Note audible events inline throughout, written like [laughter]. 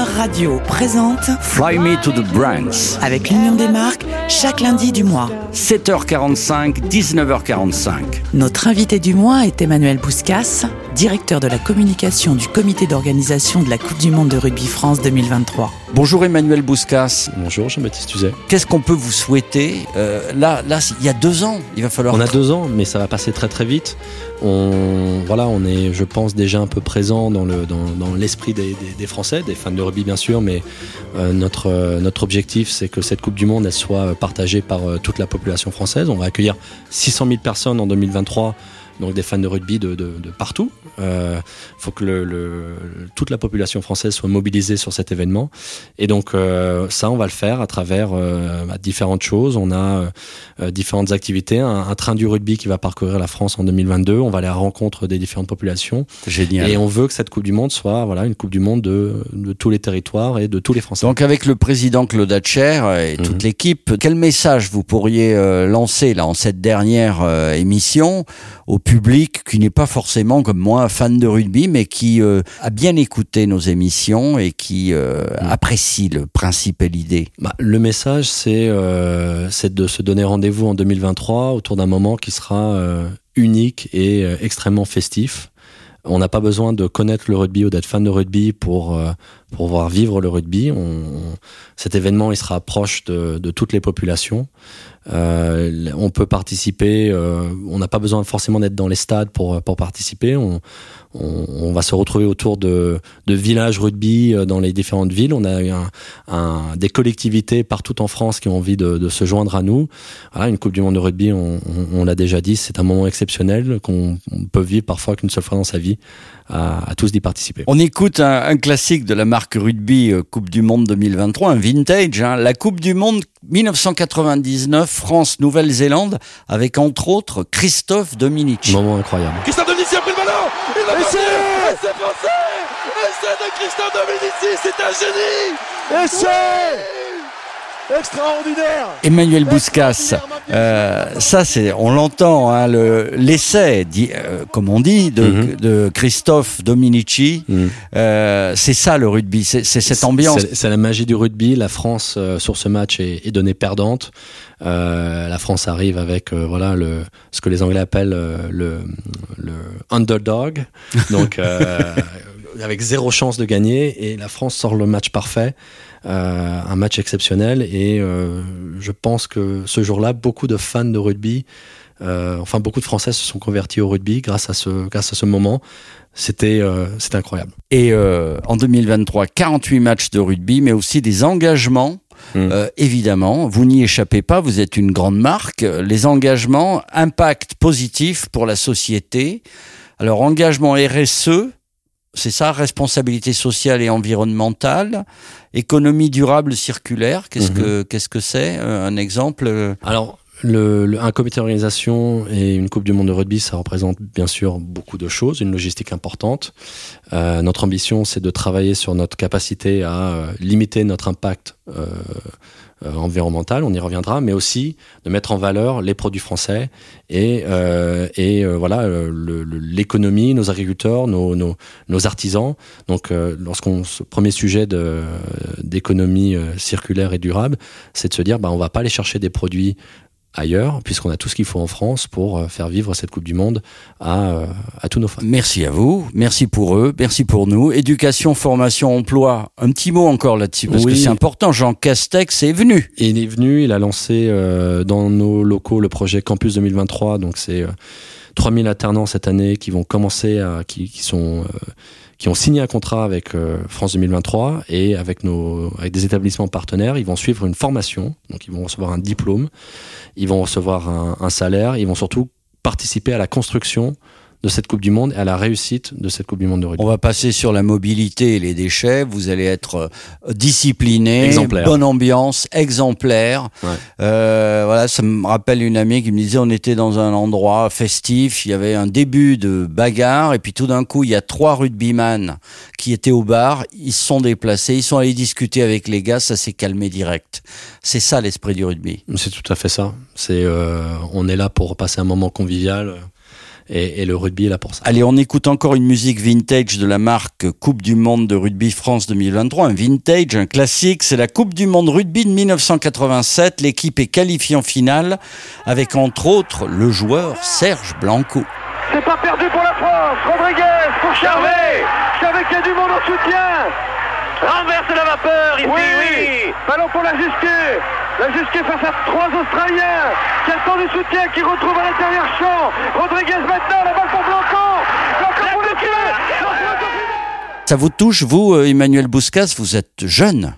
Radio présente Fly Me to the Brands. avec l'Union des marques chaque lundi du mois. 7h45, 19h45. Notre invité du mois est Emmanuel Bouscas, directeur de la communication du comité d'organisation de la Coupe du Monde de Rugby France 2023. Bonjour Emmanuel Bouscas. Bonjour Jean-Baptiste Tuzet. Qu'est-ce qu'on peut vous souhaiter Euh, Là, là, il y a deux ans, il va falloir. On a deux ans, mais ça va passer très très vite. On, voilà, on est, je pense, déjà un peu présent dans le dans, dans l'esprit des, des, des Français, des fans de rugby bien sûr, mais euh, notre euh, notre objectif, c'est que cette Coupe du Monde elle soit partagée par euh, toute la population française. On va accueillir 600 000 personnes en 2023 donc des fans de rugby de, de, de partout. Il euh, faut que le, le, toute la population française soit mobilisée sur cet événement. Et donc euh, ça, on va le faire à travers euh, bah, différentes choses. On a différentes activités. Un, un, train du rugby qui va parcourir la France en 2022. On va aller à la rencontre des différentes populations. Génial. Et on veut que cette Coupe du Monde soit voilà une Coupe du Monde de, de tous les territoires et de tous les Français. Donc avec le président Claude Hatcher et toute Mhm. l'équipe, quel message vous pourriez lancer là en cette dernière émission au public qui n'est pas forcément comme moi fan de rugby, mais qui euh, a bien écouté nos émissions et qui euh, apprécie le principe et l'idée. Bah, le message, c'est euh, c'est de se donner rendez-vous en 2023 autour d'un moment qui sera unique et extrêmement festif. On n'a pas besoin de connaître le rugby ou d'être fan de rugby pour pour voir vivre le rugby. On, on- cet événement, il sera proche de, de toutes les populations. Euh, on peut participer. euh, on n'a pas besoin forcément d'être dans les stades pour pour participer. On, va se retrouver autour de, de villages rugby euh, dans les différentes villes. On a des collectivités partout en France qui ont envie de, se joindre à nous. Voilà, une Coupe du Monde de rugby, on, l'a déjà dit, c'est un moment exceptionnel qu'on on peut vivre parfois qu'une seule fois dans sa vie, à, tous d'y participer. On écoute un, classique de la marque rugby Coupe du Monde 2023, un vintage, hein, la Coupe du Monde 1999, France-Nouvelle-Zélande, avec entre autres Christophe Dominici. Moment incroyable. Christophe Dominici a pris le ballon Il l'a passé passé Et c'est de Christophe Dominici C'est un génie Essai Extraordinaire Emmanuel Bouscas, euh, ça c'est, on l'entend, hein, le- l'essai, dit, euh, comme on dit, de, Mhm. de Christophe Dominici, Mm. euh, c'est ça le rugby, c'est c'est cette ambiance. C'est c'est la magie du rugby. La France euh, sur ce match est, est donnée perdante. Euh, la France arrive avec euh, voilà le ce que les Anglais appellent euh, le, le underdog. Donc euh, [laughs] avec zéro chance de gagner et la France sort le match parfait, euh, un match exceptionnel et euh, je pense que ce jour-là beaucoup de fans de rugby euh, enfin, beaucoup de Français se sont convertis au rugby grâce à ce, grâce à ce moment. C'était, euh, incroyable. Et euh, en 2023, 48 matchs de rugby, mais aussi des engagements. Mm. Euh, évidemment, vous n'y échappez pas, vous êtes une grande marque. Les engagements, impact positif pour la société. Alors, engagement RSE, c'est ça, responsabilité sociale et environnementale, économie durable circulaire. Qu'est-ce Mhm. que qu'est-ce que c'est Euh, Un exemple euh, Alors, le, le- un comité d'organisation et une Coupe du Monde de rugby, ça représente bien sûr beaucoup de choses, une logistique importante. Euh, notre ambition, c'est de travailler sur notre capacité à euh, limiter notre impact euh, euh, environnemental, on y reviendra, mais aussi de mettre en valeur les produits français et, euh, et euh, voilà l'économie, nos agriculteurs, nos, nos, artisans. Donc, lorsqu'on ce premier sujet d'économie circulaire et durable, c'est de se dire, bah, on va pas aller chercher des produits ailleurs, puisqu'on a tout ce qu'il faut en France pour euh, faire vivre cette Coupe du Monde à, euh, à tous nos fans. Merci à vous, merci pour eux, merci pour nous. Éducation, formation, emploi. Un petit mot encore là-dessus, parce Oui. que c'est important. Jean Castex est venu. Il est venu, il a lancé euh, dans nos locaux le projet Campus 2023, donc c'est euh, 3000 alternants cette année qui vont commencer à, qui, qui sont, euh, qui ont signé un contrat avec euh, France 2023 et avec nos, avec des établissements partenaires, ils vont suivre une formation, donc ils vont recevoir un diplôme, ils vont recevoir un, un salaire, ils vont surtout participer à la construction de cette Coupe du Monde et à la réussite de cette Coupe du Monde de rugby. On va passer sur la mobilité et les déchets. Vous allez être euh, discipliné, Exemplaire. bonne ambiance, exemplaire. Ouais. Euh, voilà, ça me rappelle une amie qui me disait on était dans un endroit festif, il y avait un début de bagarre et puis tout d'un coup il y a trois rugbyman qui étaient au bar, ils se sont déplacés, ils sont allés discuter avec les gars, ça s'est calmé direct. C'est ça l'esprit du rugby. C'est tout à fait ça. C'est, euh, on est là pour passer un moment convivial. Et, le rugby est là pour ça. Allez, on écoute encore une musique vintage de la marque Coupe du Monde de Rugby France 2023. Un vintage, un classique, c'est la Coupe du Monde Rugby de 1987. L'équipe est qualifiée en finale avec entre autres le joueur Serge Blanco. C'est pas perdu pour la France. Rodriguez pour Charvet. Charvet qui a du monde en soutien. Renverse la vapeur ici, oui. Ballon pour la. La face à trois Australiens. Quel temps du soutien qui retrouve à l'intérieur champ. Rodriguez maintenant, la balle pour Blanco. Blanco pour le Ça vous touche, vous, euh, Emmanuel Bouscas, vous êtes jeune.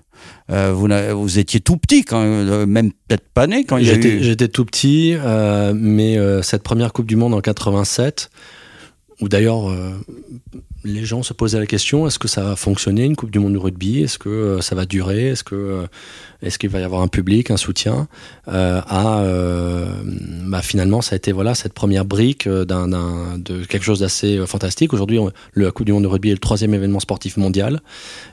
Euh, vous, vous, étiez tout petit, quand, euh, même peut-être pas né quand il y a eu... J'étais tout petit, euh, mais euh, cette première Coupe du Monde en 87, où d'ailleurs les gens se posaient la question est-ce que ça va fonctionner une Coupe du Monde de rugby? Est-ce que ça va durer? Est-ce que est-ce qu'il va y avoir un public, un soutien? Euh, à, euh, bah, finalement, ça a été voilà cette première brique euh, d'un, de quelque chose d'assez euh, fantastique. Aujourd'hui, le Coupe du Monde de rugby est le troisième événement sportif mondial,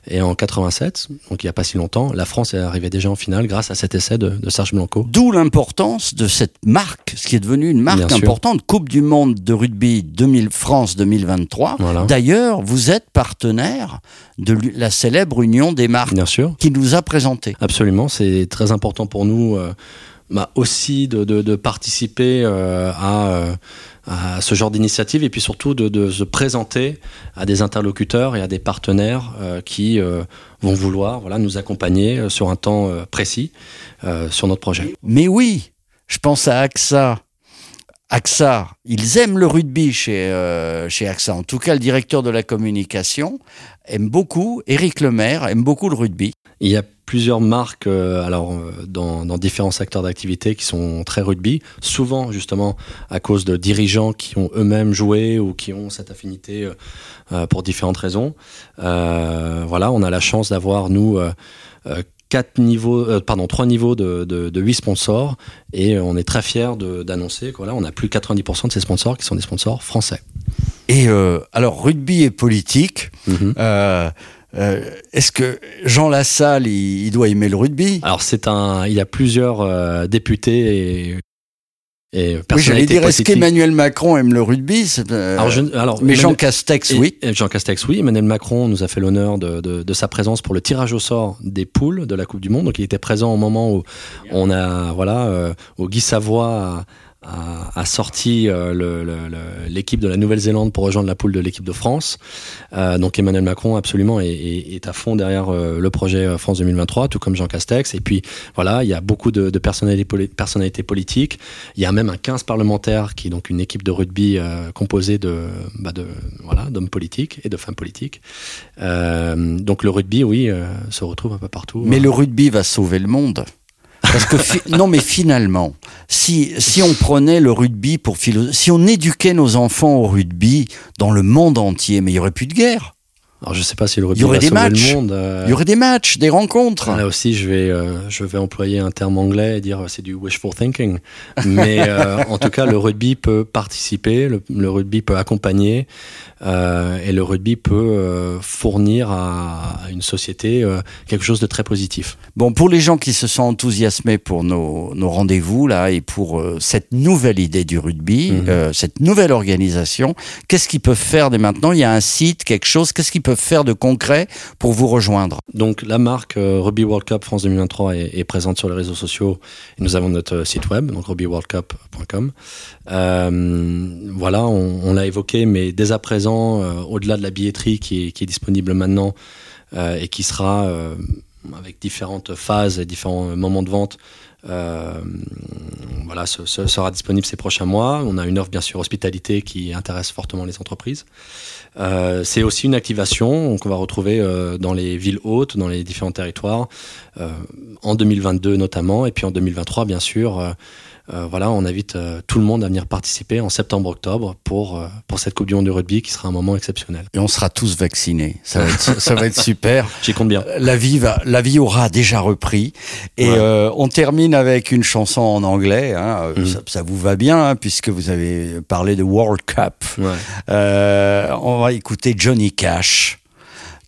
et en 87, donc il n'y a pas si longtemps, la France est arrivée déjà en finale grâce à cet essai de, de Serge Blanco. D'où l'importance de cette marque, ce qui est devenu une marque importante, Coupe du Monde de rugby 2000 France 2023. Voilà. D'ailleurs, vous êtes partenaire de la célèbre union des marques Bien sûr. qui nous a présenté. Absolument, c'est très important pour nous euh, bah, aussi de, de, de participer euh, à, euh, à, ce genre d'initiative et puis surtout de, de, se présenter à des interlocuteurs et à des partenaires euh, qui vont vouloir voilà, nous accompagner sur un temps précis sur notre projet. Mais oui, je pense à AXA AXA, ils aiment le rugby chez, euh, chez AXA. En tout cas, le directeur de la communication aime beaucoup, Éric Lemaire aime beaucoup le rugby. Il y a plusieurs marques euh, alors euh, dans, différents secteurs d'activité qui sont très rugby, souvent justement à cause de dirigeants qui ont eux-mêmes joué ou qui ont cette affinité pour différentes raisons. Voilà, on a la chance d'avoir nous quatre niveaux, euh, pardon, trois niveaux de, de, de 8 sponsors et on est très fiers d'annoncer qu'on on a plus de 90% de ces sponsors qui sont des sponsors français. Et euh, alors rugby et politique. Euh, euh, Est-ce que Jean Lassalle, il, il, doit aimer le rugby? Alors c'est un, il a plusieurs euh, députés et et oui, j'allais dire, est-ce qu'Emmanuel Macron aime le rugby euh, alors, je, alors, Mais Jean Castex, oui. Jean Castex, oui. Emmanuel Macron nous a fait l'honneur de, de, de, sa présence pour le tirage au sort des poules de la Coupe du Monde. Donc, il était présent au moment où on a, voilà, euh, où Guy Savoie a, a sorti euh, l'équipe de la Nouvelle-Zélande pour rejoindre la poule de l'équipe de France. Euh, donc Emmanuel Macron absolument est, est, est à fond derrière euh, le projet France 2023, tout comme Jean Castex. Et puis voilà, il y a beaucoup de, de personnalités, personnalités, politiques. Il y a même un 15 parlementaires qui est donc une équipe de rugby euh, composée de, bah de voilà d'hommes politiques et de femmes politiques. donc le rugby, oui, se retrouve un peu partout. Mais le rugby va sauver le monde. Parce que non, mais finalement, si si on prenait le rugby pour si on éduquait nos enfants au rugby dans le monde entier, mais il y aurait plus de guerre. Alors je sais pas si le rugby il y aurait des matchs. le monde. Euh... Il y aurait des matchs, des rencontres. Là aussi, je vais euh, je vais employer un terme anglais et dire euh, c'est du wishful thinking. Mais [laughs] euh, en tout cas, le rugby peut participer, le, le rugby peut accompagner et le rugby peut fournir à, à, une société quelque chose de très positif. Bon, pour les gens qui se sont enthousiasmés pour nos, nos rendez-vous là et pour cette nouvelle idée du rugby, -hmm. cette nouvelle organisation, qu'est-ce qu'ils peuvent faire dès maintenant? Il y a un site, quelque chose. Qu'est-ce qu'ils peuvent faire de concret pour vous rejoindre Donc la marque euh, Rugby World Cup France 2023 est, présente sur les réseaux sociaux et nous avons notre site web, donc rugbyworldcup.com. Euh, voilà, on, l'a évoqué, mais dès à présent, euh, au-delà de la billetterie qui est, disponible maintenant euh, et qui sera euh, avec différentes phases et différents moments de vente, euh, voilà, ce, sera disponible ces prochains mois. On a une offre bien sûr hospitalité qui intéresse fortement les entreprises. Euh, c'est aussi une activation qu'on va retrouver euh, dans les villes hautes, dans les différents territoires, euh, en 2022 notamment, et puis en 2023 bien sûr. Euh, voilà, on invite euh, tout le monde à venir participer en septembre-octobre pour, euh, pour cette Coupe du Monde de rugby qui sera un moment exceptionnel. Et on sera tous vaccinés. Ça va être, ça va être [laughs] super. J'y compte bien. La vie, va, la vie aura déjà repris. Et ouais. euh, on termine avec une chanson en anglais. Hein. Mmh. Ça, ça, vous va bien, hein, puisque vous avez parlé de World Cup. Ouais. Euh, on va écouter Johnny Cash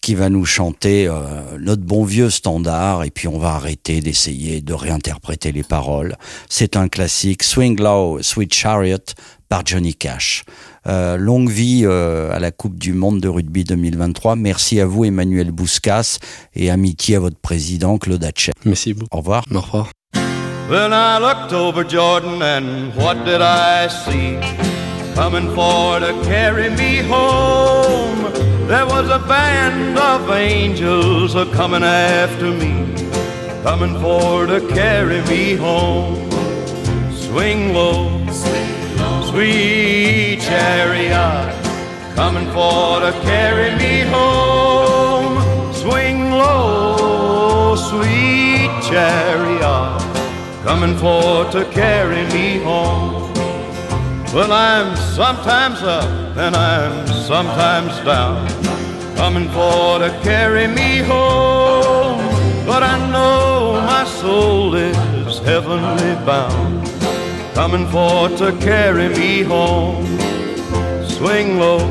qui va nous chanter euh, notre bon vieux standard et puis on va arrêter d'essayer de réinterpréter les paroles. C'est un classique Swing Low, Sweet Chariot par Johnny Cash. Euh, longue vie euh, à la Coupe du Monde de rugby 2023. Merci à vous, Emmanuel Bouscas, et amitié à votre président, Claude Hatchet. Merci beaucoup. Au revoir. Au revoir. Then I looked over Jordan and what did I see? Coming for to carry me home. There was a band of angels a coming after me. Coming for to carry me home. Swing low, sweet chariot. Coming for to carry me home. Swing low, sweet chariot coming for to carry me home. Well, I'm sometimes up and I'm sometimes down, coming for to carry me home. But I know my soul is heavenly bound, coming for to carry me home. Swing low,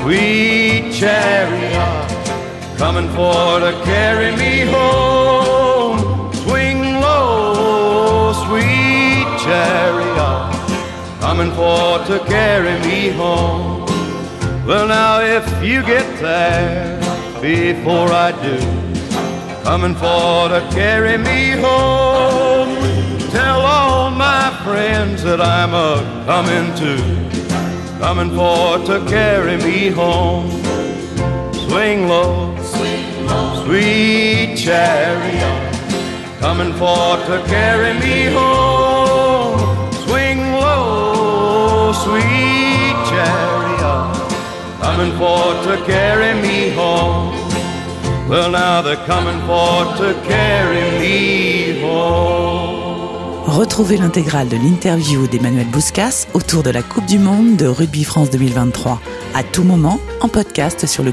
sweet chariot, coming for to carry me home. Coming for to carry me home. Well, now if you get there before I do, coming for to carry me home, tell all my friends that I'm a coming to coming for to carry me home. Swing low, sweet chariot, coming for to carry me home. Coming for to carry me home. Well, now they're coming for to carry me home. Retrouvez l'intégrale de l'interview d'Emmanuel Bouscas autour de la Coupe du Monde de Rugby France 2023 à tout moment en podcast sur le.